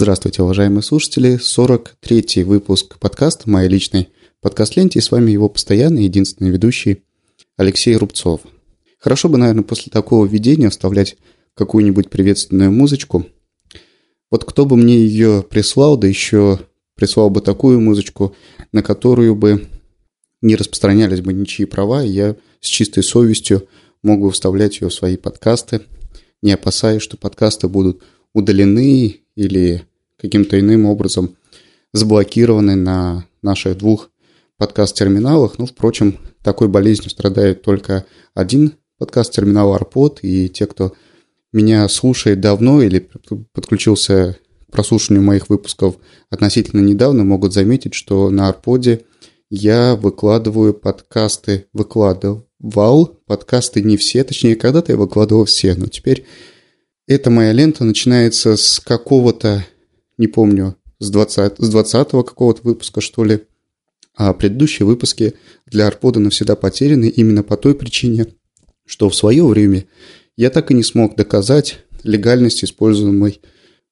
Здравствуйте, уважаемые слушатели. 43-й выпуск подкаста моей личной подкаст-ленте. И с вами его постоянный, единственный ведущий Алексей Рубцов. Хорошо бы, наверное, после такого введения вставлять какую-нибудь приветственную музычку. Вот кто бы мне ее прислал, да еще прислал бы такую музычку, на которую бы не распространялись бы ничьи права, и я с чистой совестью мог бы вставлять ее в свои подкасты, не опасаясь, что подкасты будут удалены или каким-то иным образом заблокированы на наших двух подкаст-терминалах. Ну, впрочем, такой болезнью страдает только один подкаст-терминал Арпод, и те, кто меня слушает давно или подключился к прослушиванию моих выпусков относительно недавно, могут заметить, что на Арподе я выкладываю подкасты, выкладывал подкасты не все, точнее, когда-то я выкладывал все, но теперь эта моя лента начинается с какого-то, не помню, с 20, с 20 какого-то выпуска, что ли, а предыдущие выпуски для Арпода навсегда потеряны именно по той причине, что в свое время я так и не смог доказать легальность используемой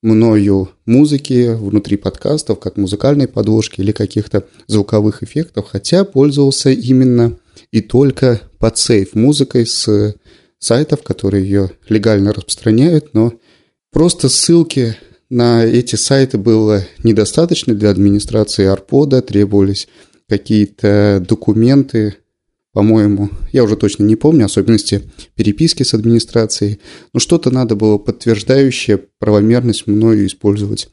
мною музыки внутри подкастов, как музыкальной подложки или каких-то звуковых эффектов, хотя пользовался именно и только под сейф музыкой с сайтов, которые ее легально распространяют, но просто ссылки на эти сайты было недостаточно для администрации. Арпода, требовались какие-то документы, по-моему, я уже точно не помню особенности переписки с администрацией, но что-то надо было подтверждающее правомерность мною использовать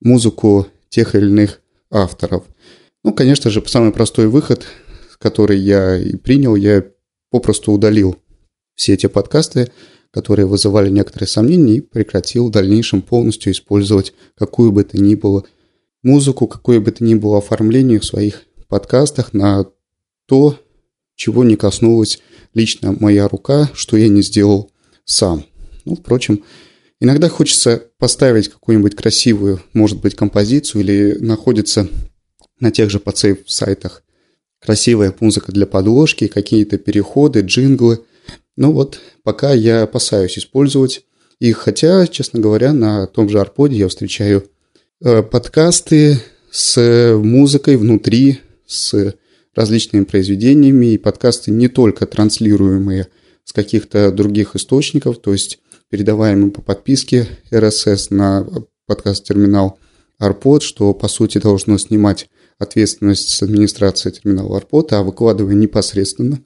музыку тех или иных авторов. Ну, конечно же, самый простой выход, который я и принял, я попросту удалил все эти подкасты, которые вызывали некоторые сомнения, и прекратил в дальнейшем полностью использовать какую бы то ни было музыку, какое бы то ни было оформление в своих подкастах на то, чего не коснулась лично моя рука, что я не сделал сам. Ну, впрочем, иногда хочется поставить какую-нибудь красивую, может быть, композицию или находится на тех же подсейв сайтах красивая музыка для подложки, какие-то переходы, джинглы. Ну вот, пока я опасаюсь использовать их, хотя, честно говоря, на том же Арподе я встречаю э, подкасты с музыкой внутри, с различными произведениями, и подкасты не только транслируемые с каких-то других источников, то есть передаваемые по подписке RSS на подкаст-терминал Arpod, что по сути должно снимать ответственность с администрации терминала Arpod, а выкладывая непосредственно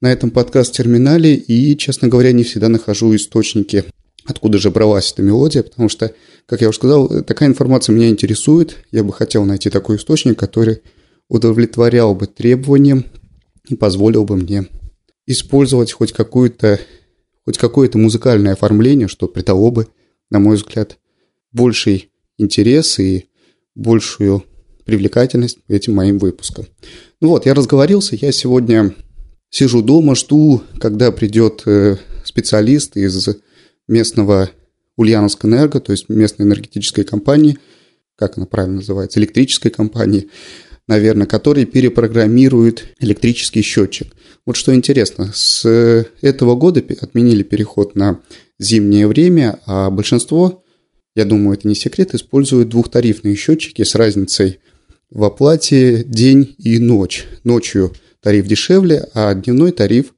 на этом подкаст-терминале. И, честно говоря, не всегда нахожу источники, откуда же бралась эта мелодия, потому что, как я уже сказал, такая информация меня интересует. Я бы хотел найти такой источник, который удовлетворял бы требованиям и позволил бы мне использовать хоть какую-то хоть какое-то музыкальное оформление, что придало бы, на мой взгляд, больший интерес и большую привлекательность этим моим выпускам. Ну вот, я разговорился, я сегодня сижу дома, жду, когда придет э, специалист из местного Ульяновск Энерго, то есть местной энергетической компании, как она правильно называется, электрической компании, наверное, который перепрограммирует электрический счетчик. Вот что интересно, с этого года отменили переход на зимнее время, а большинство, я думаю, это не секрет, используют двухтарифные счетчики с разницей в оплате день и ночь. Ночью тариф дешевле, а дневной тариф,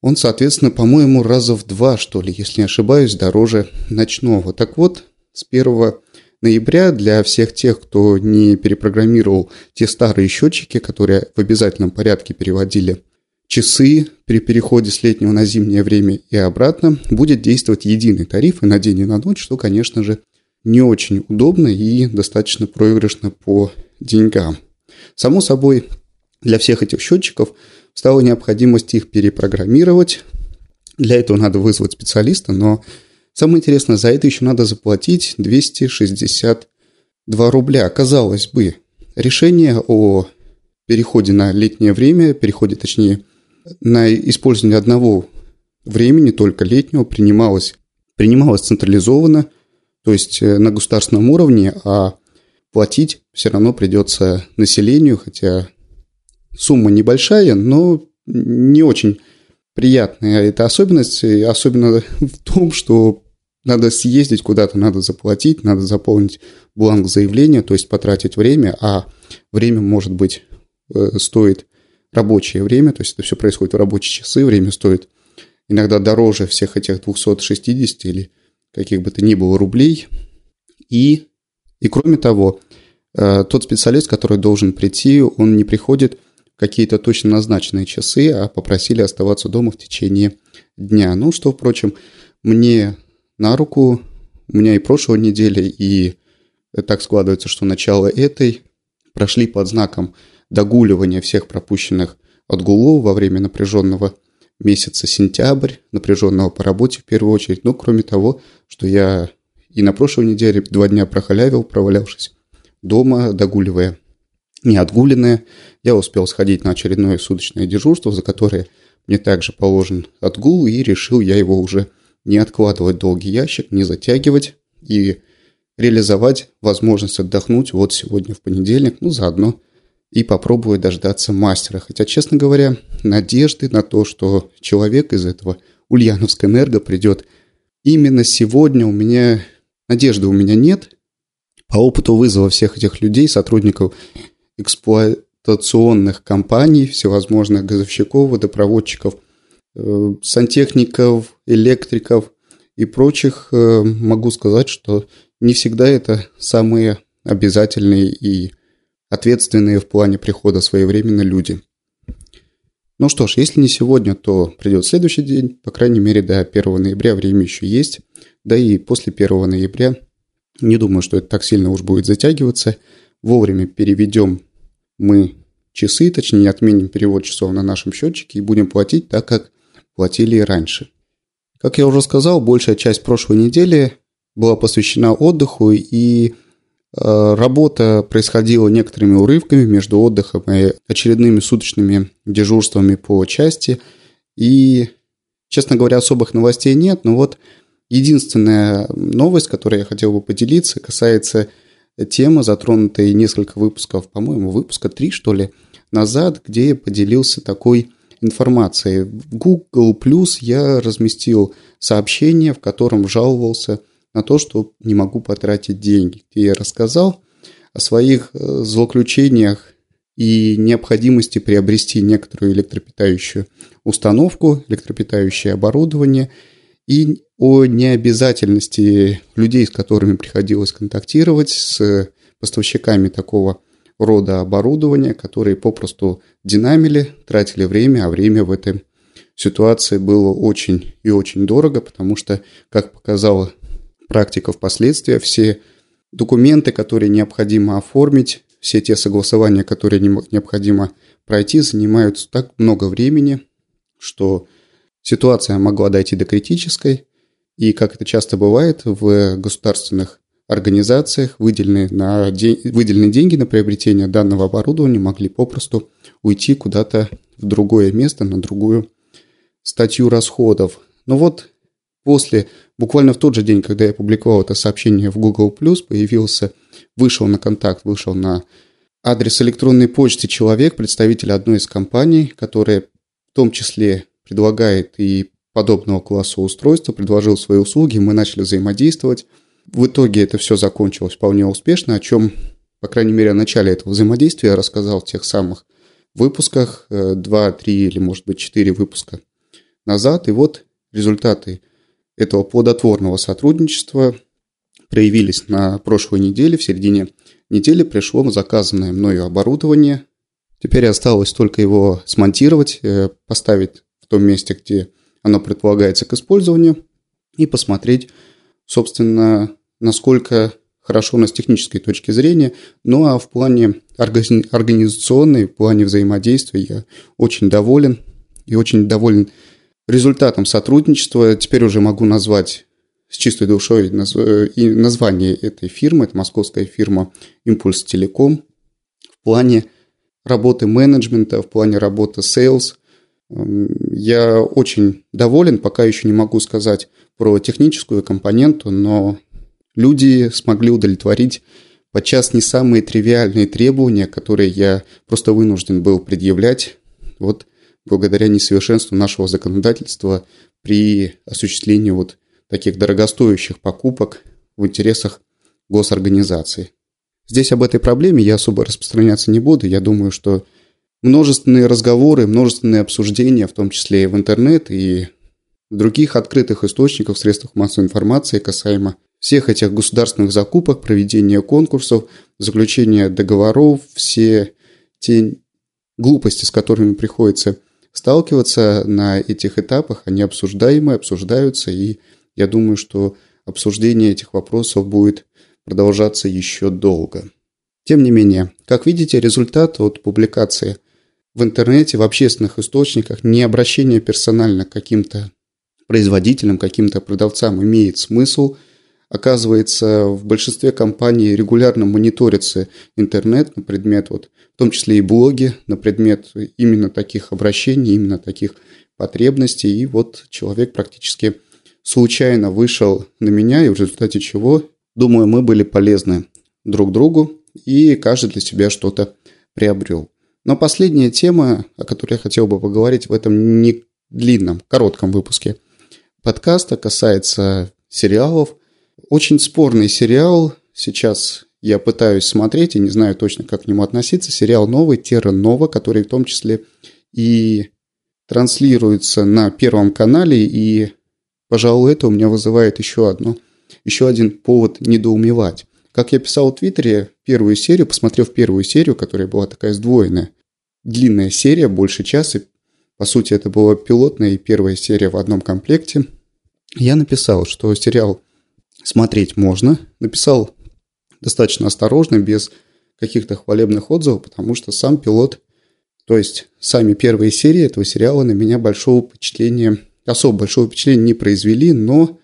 он, соответственно, по-моему, раза в два, что ли, если не ошибаюсь, дороже ночного. Так вот, с 1 ноября для всех тех, кто не перепрограммировал те старые счетчики, которые в обязательном порядке переводили часы при переходе с летнего на зимнее время и обратно, будет действовать единый тариф и на день, и на ночь, что, конечно же, не очень удобно и достаточно проигрышно по деньгам. Само собой, для всех этих счетчиков стала необходимость их перепрограммировать. Для этого надо вызвать специалиста, но Самое интересное, за это еще надо заплатить 262 рубля. Казалось бы, решение о переходе на летнее время, переходе, точнее, на использование одного времени, только летнего, принималось, принималось централизованно, то есть э, на государственном уровне, а платить все равно придется населению, хотя сумма небольшая, но не очень приятная эта особенность, особенно в том, что надо съездить куда-то, надо заплатить, надо заполнить бланк заявления, то есть потратить время, а время, может быть, э, стоит рабочее время, то есть это все происходит в рабочие часы, время стоит иногда дороже всех этих 260 или каких бы то ни было рублей. И, и кроме того, э, тот специалист, который должен прийти, он не приходит какие-то точно назначенные часы, а попросили оставаться дома в течение дня. Ну, что, впрочем, мне на руку. У меня и прошлой недели, и так складывается, что начало этой прошли под знаком догуливания всех пропущенных отгулов во время напряженного месяца сентябрь, напряженного по работе в первую очередь. Ну, кроме того, что я и на прошлой неделе два дня прохалявил, провалявшись дома, догуливая неотгуленное. Я успел сходить на очередное суточное дежурство, за которое мне также положен отгул, и решил я его уже не откладывать долгий ящик, не затягивать и реализовать возможность отдохнуть вот сегодня в понедельник, ну заодно и попробую дождаться мастера. Хотя, честно говоря, надежды на то, что человек из этого Ульяновской энерго придет именно сегодня, у меня надежды у меня нет. По опыту вызова всех этих людей, сотрудников эксплуатационных компаний, всевозможных газовщиков, водопроводчиков, Э, сантехников, электриков и прочих, э, могу сказать, что не всегда это самые обязательные и ответственные в плане прихода своевременно люди. Ну что ж, если не сегодня, то придет следующий день, по крайней мере до 1 ноября время еще есть, да и после 1 ноября не думаю, что это так сильно уж будет затягиваться. Вовремя переведем мы часы, точнее отменим перевод часов на нашем счетчике и будем платить так, как платили и раньше. Как я уже сказал, большая часть прошлой недели была посвящена отдыху, и э, работа происходила некоторыми урывками между отдыхом и очередными суточными дежурствами по части. И, честно говоря, особых новостей нет, но вот единственная новость, которой я хотел бы поделиться, касается темы, затронутой несколько выпусков, по-моему, выпуска три, что ли, назад, где я поделился такой информации. В Google Plus я разместил сообщение, в котором жаловался на то, что не могу потратить деньги. Где я рассказал о своих э, злоключениях и необходимости приобрести некоторую электропитающую установку, электропитающее оборудование и о необязательности людей, с которыми приходилось контактировать, с поставщиками такого рода оборудования, которые попросту динамили, тратили время, а время в этой ситуации было очень и очень дорого, потому что, как показала практика впоследствии, все документы, которые необходимо оформить, все те согласования, которые необходимо пройти, занимают так много времени, что ситуация могла дойти до критической, и, как это часто бывает в государственных организациях выделенные, на день, выделенные деньги на приобретение данного оборудования могли попросту уйти куда-то в другое место, на другую статью расходов. Но вот после, буквально в тот же день, когда я опубликовал это сообщение в Google+, появился, вышел на контакт, вышел на адрес электронной почты человек, представитель одной из компаний, которая в том числе предлагает и подобного класса устройства, предложил свои услуги, мы начали взаимодействовать. В итоге это все закончилось вполне успешно, о чем, по крайней мере, о начале этого взаимодействия я рассказал в тех самых выпусках, 2, э, 3 или, может быть, 4 выпуска назад. И вот результаты этого плодотворного сотрудничества проявились на прошлой неделе. В середине недели пришло заказанное мною оборудование. Теперь осталось только его смонтировать, э, поставить в том месте, где оно предполагается к использованию, и посмотреть, собственно, насколько хорошо у с технической точки зрения, ну а в плане организационной, в плане взаимодействия я очень доволен и очень доволен результатом сотрудничества. Теперь уже могу назвать с чистой душой и название этой фирмы, это московская фирма «Импульс Телеком». В плане работы менеджмента, в плане работы sales я очень доволен, пока еще не могу сказать про техническую компоненту, но люди смогли удовлетворить подчас не самые тривиальные требования, которые я просто вынужден был предъявлять, вот благодаря несовершенству нашего законодательства при осуществлении вот таких дорогостоящих покупок в интересах госорганизаций. Здесь об этой проблеме я особо распространяться не буду. Я думаю, что множественные разговоры, множественные обсуждения, в том числе и в интернет, и в других открытых источниках, средствах массовой информации касаемо всех этих государственных закупок, проведения конкурсов, заключения договоров, все те глупости, с которыми приходится сталкиваться на этих этапах, они обсуждаемы, обсуждаются, и я думаю, что обсуждение этих вопросов будет продолжаться еще долго. Тем не менее, как видите, результат от публикации в интернете, в общественных источниках, не обращение персонально к каким-то производителям, каким-то продавцам имеет смысл. Оказывается, в большинстве компаний регулярно мониторится интернет на предмет, вот, в том числе и блоги, на предмет именно таких обращений, именно таких потребностей. И вот человек практически случайно вышел на меня, и в результате чего Думаю, мы были полезны друг другу, и каждый для себя что-то приобрел. Но последняя тема, о которой я хотел бы поговорить в этом не длинном, коротком выпуске подкаста, касается сериалов. Очень спорный сериал. Сейчас я пытаюсь смотреть и не знаю точно, как к нему относиться. Сериал новый, Терра Нова, который в том числе и транслируется на Первом канале. И, пожалуй, это у меня вызывает еще одно еще один повод недоумевать. Как я писал в Твиттере, первую серию, посмотрев первую серию, которая была такая сдвоенная, длинная серия, больше часа, по сути, это была пилотная и первая серия в одном комплекте, я написал, что сериал смотреть можно, написал достаточно осторожно, без каких-то хвалебных отзывов, потому что сам пилот, то есть сами первые серии этого сериала на меня большого впечатления, особо большого впечатления не произвели, но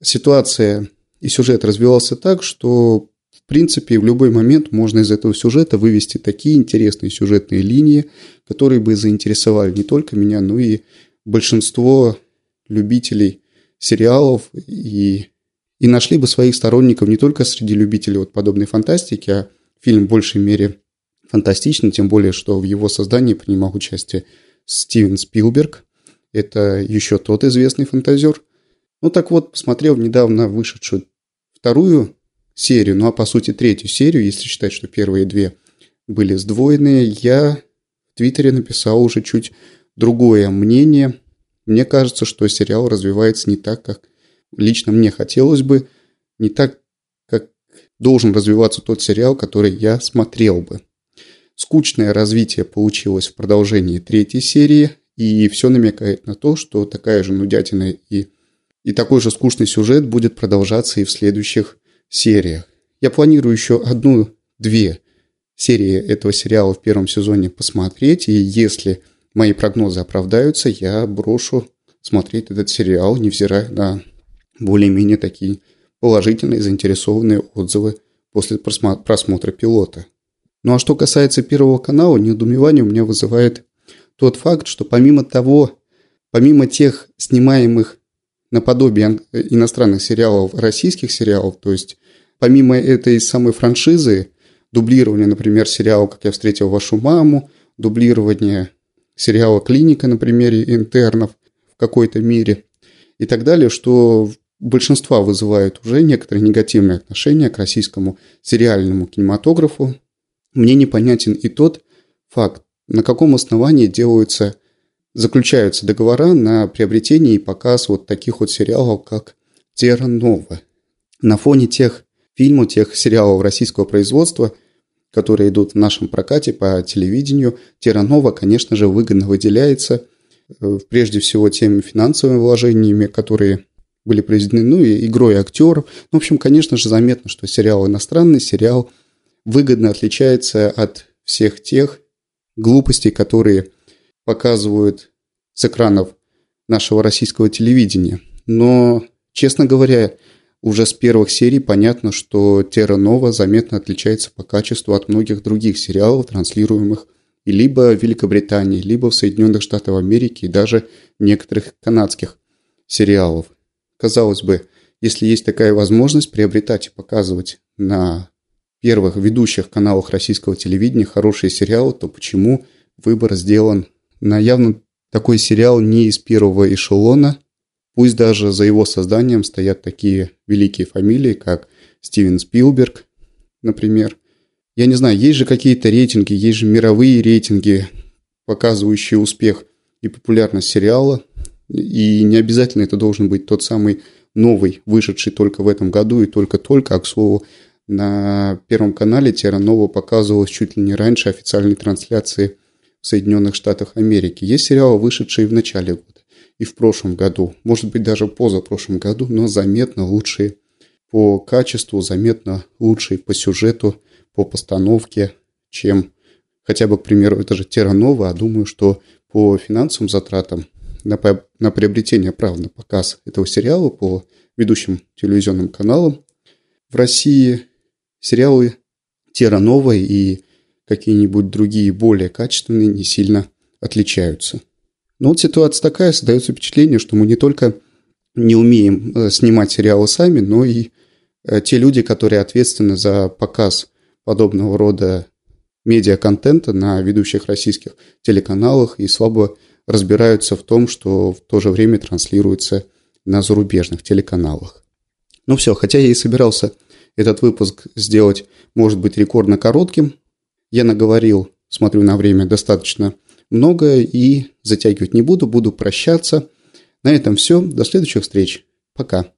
ситуация и сюжет развивался так, что в принципе в любой момент можно из этого сюжета вывести такие интересные сюжетные линии, которые бы заинтересовали не только меня, но и большинство любителей сериалов и, и нашли бы своих сторонников не только среди любителей вот подобной фантастики, а фильм в большей мере фантастичный, тем более, что в его создании принимал участие Стивен Спилберг. Это еще тот известный фантазер – ну так вот, посмотрел недавно вышедшую вторую серию, ну а по сути третью серию, если считать, что первые две были сдвоенные, я в Твиттере написал уже чуть другое мнение. Мне кажется, что сериал развивается не так, как лично мне хотелось бы, не так, как должен развиваться тот сериал, который я смотрел бы. Скучное развитие получилось в продолжении третьей серии, и все намекает на то, что такая же нудятина и и такой же скучный сюжет будет продолжаться и в следующих сериях. Я планирую еще одну-две серии этого сериала в первом сезоне посмотреть, и если мои прогнозы оправдаются, я брошу смотреть этот сериал, невзирая на более-менее такие положительные заинтересованные отзывы после просмотра пилота. Ну а что касается Первого канала, недоумевание у меня вызывает тот факт, что помимо того, помимо тех снимаемых наподобие иностранных сериалов, российских сериалов, то есть помимо этой самой франшизы, дублирование, например, сериала «Как я встретил вашу маму», дублирование сериала «Клиника» на примере интернов в какой-то мере и так далее, что большинства вызывают уже некоторые негативные отношения к российскому сериальному кинематографу. Мне непонятен и тот факт, на каком основании делаются заключаются договора на приобретение и показ вот таких вот сериалов, как «Терра Нова». На фоне тех фильмов, тех сериалов российского производства, которые идут в нашем прокате по телевидению, «Терра Нова», конечно же, выгодно выделяется э, прежде всего теми финансовыми вложениями, которые были произведены, ну и игрой актеров. Ну, в общем, конечно же, заметно, что сериал иностранный, сериал выгодно отличается от всех тех глупостей, которые показывают с экранов нашего российского телевидения. Но, честно говоря, уже с первых серий понятно, что Терра Нова заметно отличается по качеству от многих других сериалов, транслируемых либо в Великобритании, либо в Соединенных Штатах Америки и даже некоторых канадских сериалов. Казалось бы, если есть такая возможность приобретать и показывать на первых ведущих каналах российского телевидения хорошие сериалы, то почему выбор сделан на явно такой сериал не из первого эшелона, Пусть даже за его созданием стоят такие великие фамилии, как Стивен Спилберг, например. Я не знаю, есть же какие-то рейтинги, есть же мировые рейтинги, показывающие успех и популярность сериала. И не обязательно это должен быть тот самый новый, вышедший только в этом году и только-только. А, к слову, на Первом канале Терра Нова показывалась чуть ли не раньше официальной трансляции Соединенных Штатах Америки. Есть сериалы, вышедшие в начале года и в прошлом году, может быть даже позапрошлом году, но заметно лучшие по качеству, заметно лучшие по сюжету, по постановке, чем хотя бы, к примеру, это же Терра Нова, а думаю, что по финансовым затратам на, на приобретение прав на показ этого сериала по ведущим телевизионным каналам в России сериалы Терра Нова и какие-нибудь другие более качественные не сильно отличаются. Но вот ситуация такая, создается впечатление, что мы не только не умеем э, снимать сериалы сами, но и э, те люди, которые ответственны за показ подобного рода медиаконтента на ведущих российских телеканалах и слабо разбираются в том, что в то же время транслируется на зарубежных телеканалах. Ну все, хотя я и собирался этот выпуск сделать, может быть, рекордно коротким, я наговорил, смотрю на время, достаточно много и затягивать не буду, буду прощаться. На этом все, до следующих встреч, пока.